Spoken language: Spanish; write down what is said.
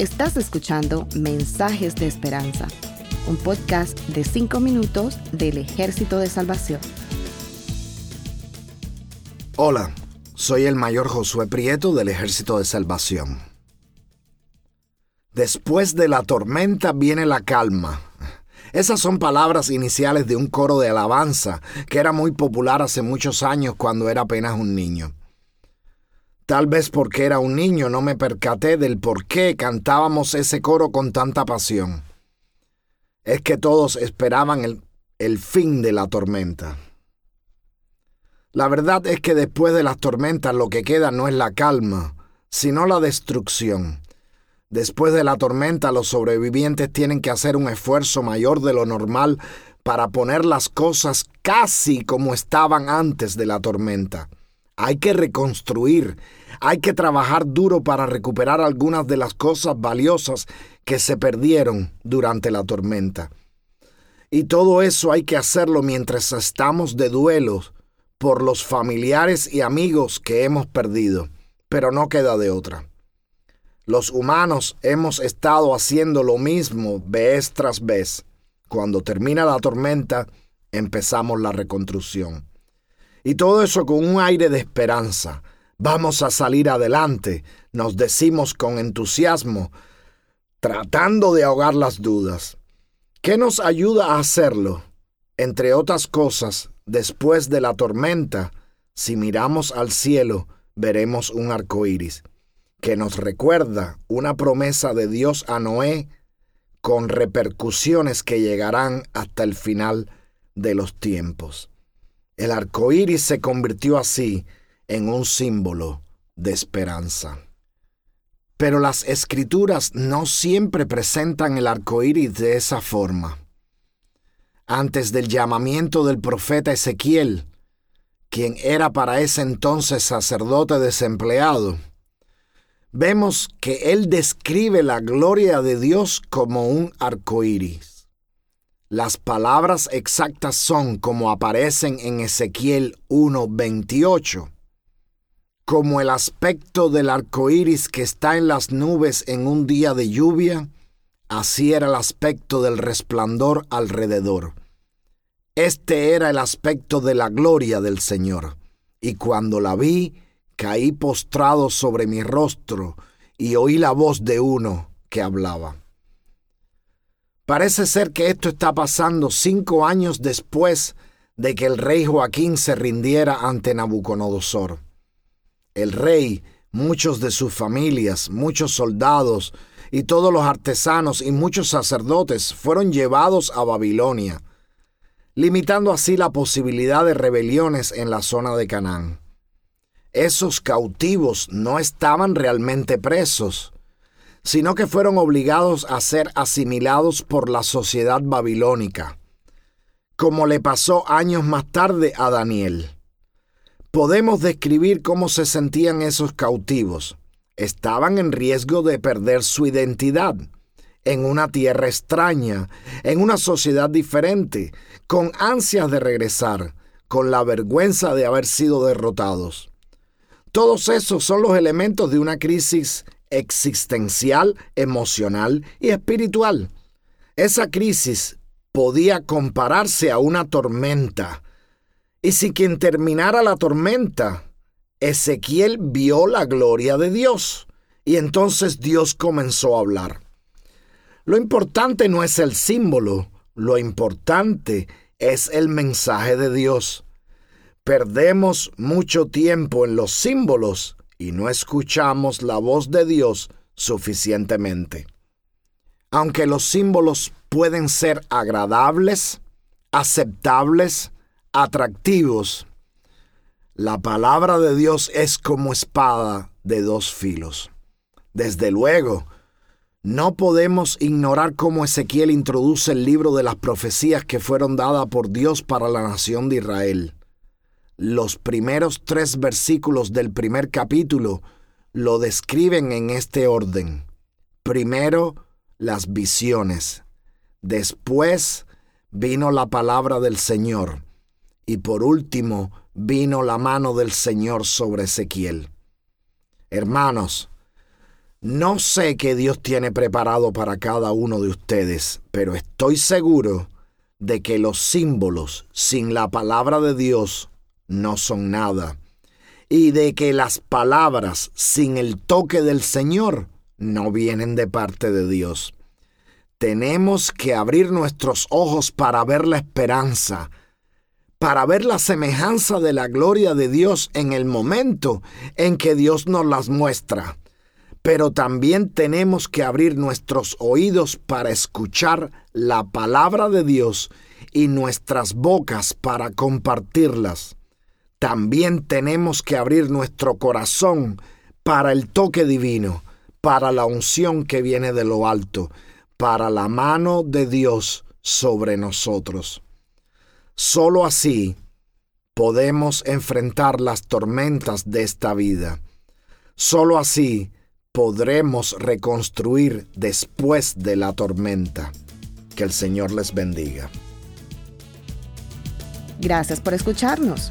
Estás escuchando Mensajes de Esperanza, un podcast de 5 minutos del Ejército de Salvación. Hola, soy el mayor Josué Prieto del Ejército de Salvación. Después de la tormenta viene la calma. Esas son palabras iniciales de un coro de alabanza que era muy popular hace muchos años cuando era apenas un niño. Tal vez porque era un niño no me percaté del por qué cantábamos ese coro con tanta pasión. Es que todos esperaban el, el fin de la tormenta. La verdad es que después de las tormentas lo que queda no es la calma, sino la destrucción. Después de la tormenta los sobrevivientes tienen que hacer un esfuerzo mayor de lo normal para poner las cosas casi como estaban antes de la tormenta. Hay que reconstruir, hay que trabajar duro para recuperar algunas de las cosas valiosas que se perdieron durante la tormenta. Y todo eso hay que hacerlo mientras estamos de duelo por los familiares y amigos que hemos perdido, pero no queda de otra. Los humanos hemos estado haciendo lo mismo vez tras vez. Cuando termina la tormenta, empezamos la reconstrucción. Y todo eso con un aire de esperanza. Vamos a salir adelante, nos decimos con entusiasmo, tratando de ahogar las dudas. ¿Qué nos ayuda a hacerlo? Entre otras cosas, después de la tormenta, si miramos al cielo, veremos un arco iris, que nos recuerda una promesa de Dios a Noé con repercusiones que llegarán hasta el final de los tiempos. El arco iris se convirtió así en un símbolo de esperanza. Pero las escrituras no siempre presentan el arco iris de esa forma. Antes del llamamiento del profeta Ezequiel, quien era para ese entonces sacerdote desempleado, vemos que él describe la gloria de Dios como un arco iris. Las palabras exactas son como aparecen en Ezequiel 1:28, como el aspecto del arco iris que está en las nubes en un día de lluvia, así era el aspecto del resplandor alrededor. Este era el aspecto de la gloria del Señor, y cuando la vi, caí postrado sobre mi rostro y oí la voz de uno que hablaba. Parece ser que esto está pasando cinco años después de que el rey Joaquín se rindiera ante Nabucodonosor. El rey, muchos de sus familias, muchos soldados y todos los artesanos y muchos sacerdotes fueron llevados a Babilonia, limitando así la posibilidad de rebeliones en la zona de Canaán. Esos cautivos no estaban realmente presos, sino que fueron obligados a ser asimilados por la sociedad babilónica, como le pasó años más tarde a Daniel. Podemos describir cómo se sentían esos cautivos. Estaban en riesgo de perder su identidad, en una tierra extraña, en una sociedad diferente, con ansias de regresar, con la vergüenza de haber sido derrotados. Todos esos son los elementos de una crisis existencial, emocional y espiritual. Esa crisis podía compararse a una tormenta. Y si quien terminara la tormenta, Ezequiel vio la gloria de Dios. Y entonces Dios comenzó a hablar. Lo importante no es el símbolo, lo importante es el mensaje de Dios. Perdemos mucho tiempo en los símbolos y no escuchamos la voz de Dios suficientemente. Aunque los símbolos pueden ser agradables, aceptables, atractivos, la palabra de Dios es como espada de dos filos. Desde luego, no podemos ignorar cómo Ezequiel introduce el libro de las profecías que fueron dadas por Dios para la nación de Israel los primeros tres versículos del primer capítulo lo describen en este orden. Primero, las visiones. Después vino la palabra del Señor. Y por último, vino la mano del Señor sobre Ezequiel. Hermanos, No sé qué Dios tiene preparado para cada uno de ustedes, pero estoy seguro de que los símbolos sin la palabra de Dios no son nada, y de que las palabras sin el toque del Señor no vienen de parte de Dios. Tenemos que abrir nuestros ojos para ver la esperanza, para ver la semejanza de la gloria de Dios en el momento en que Dios nos las muestra pero también tenemos que abrir nuestros oídos para escuchar la palabra de Dios y nuestras bocas para compartirlas. También tenemos que abrir nuestro corazón para el toque divino, para la unción que viene de lo alto, para la mano de Dios sobre nosotros. Solo así podemos enfrentar las tormentas de esta vida. Solo así podremos reconstruir después de la tormenta. Que el Señor les bendiga. Gracias por escucharnos.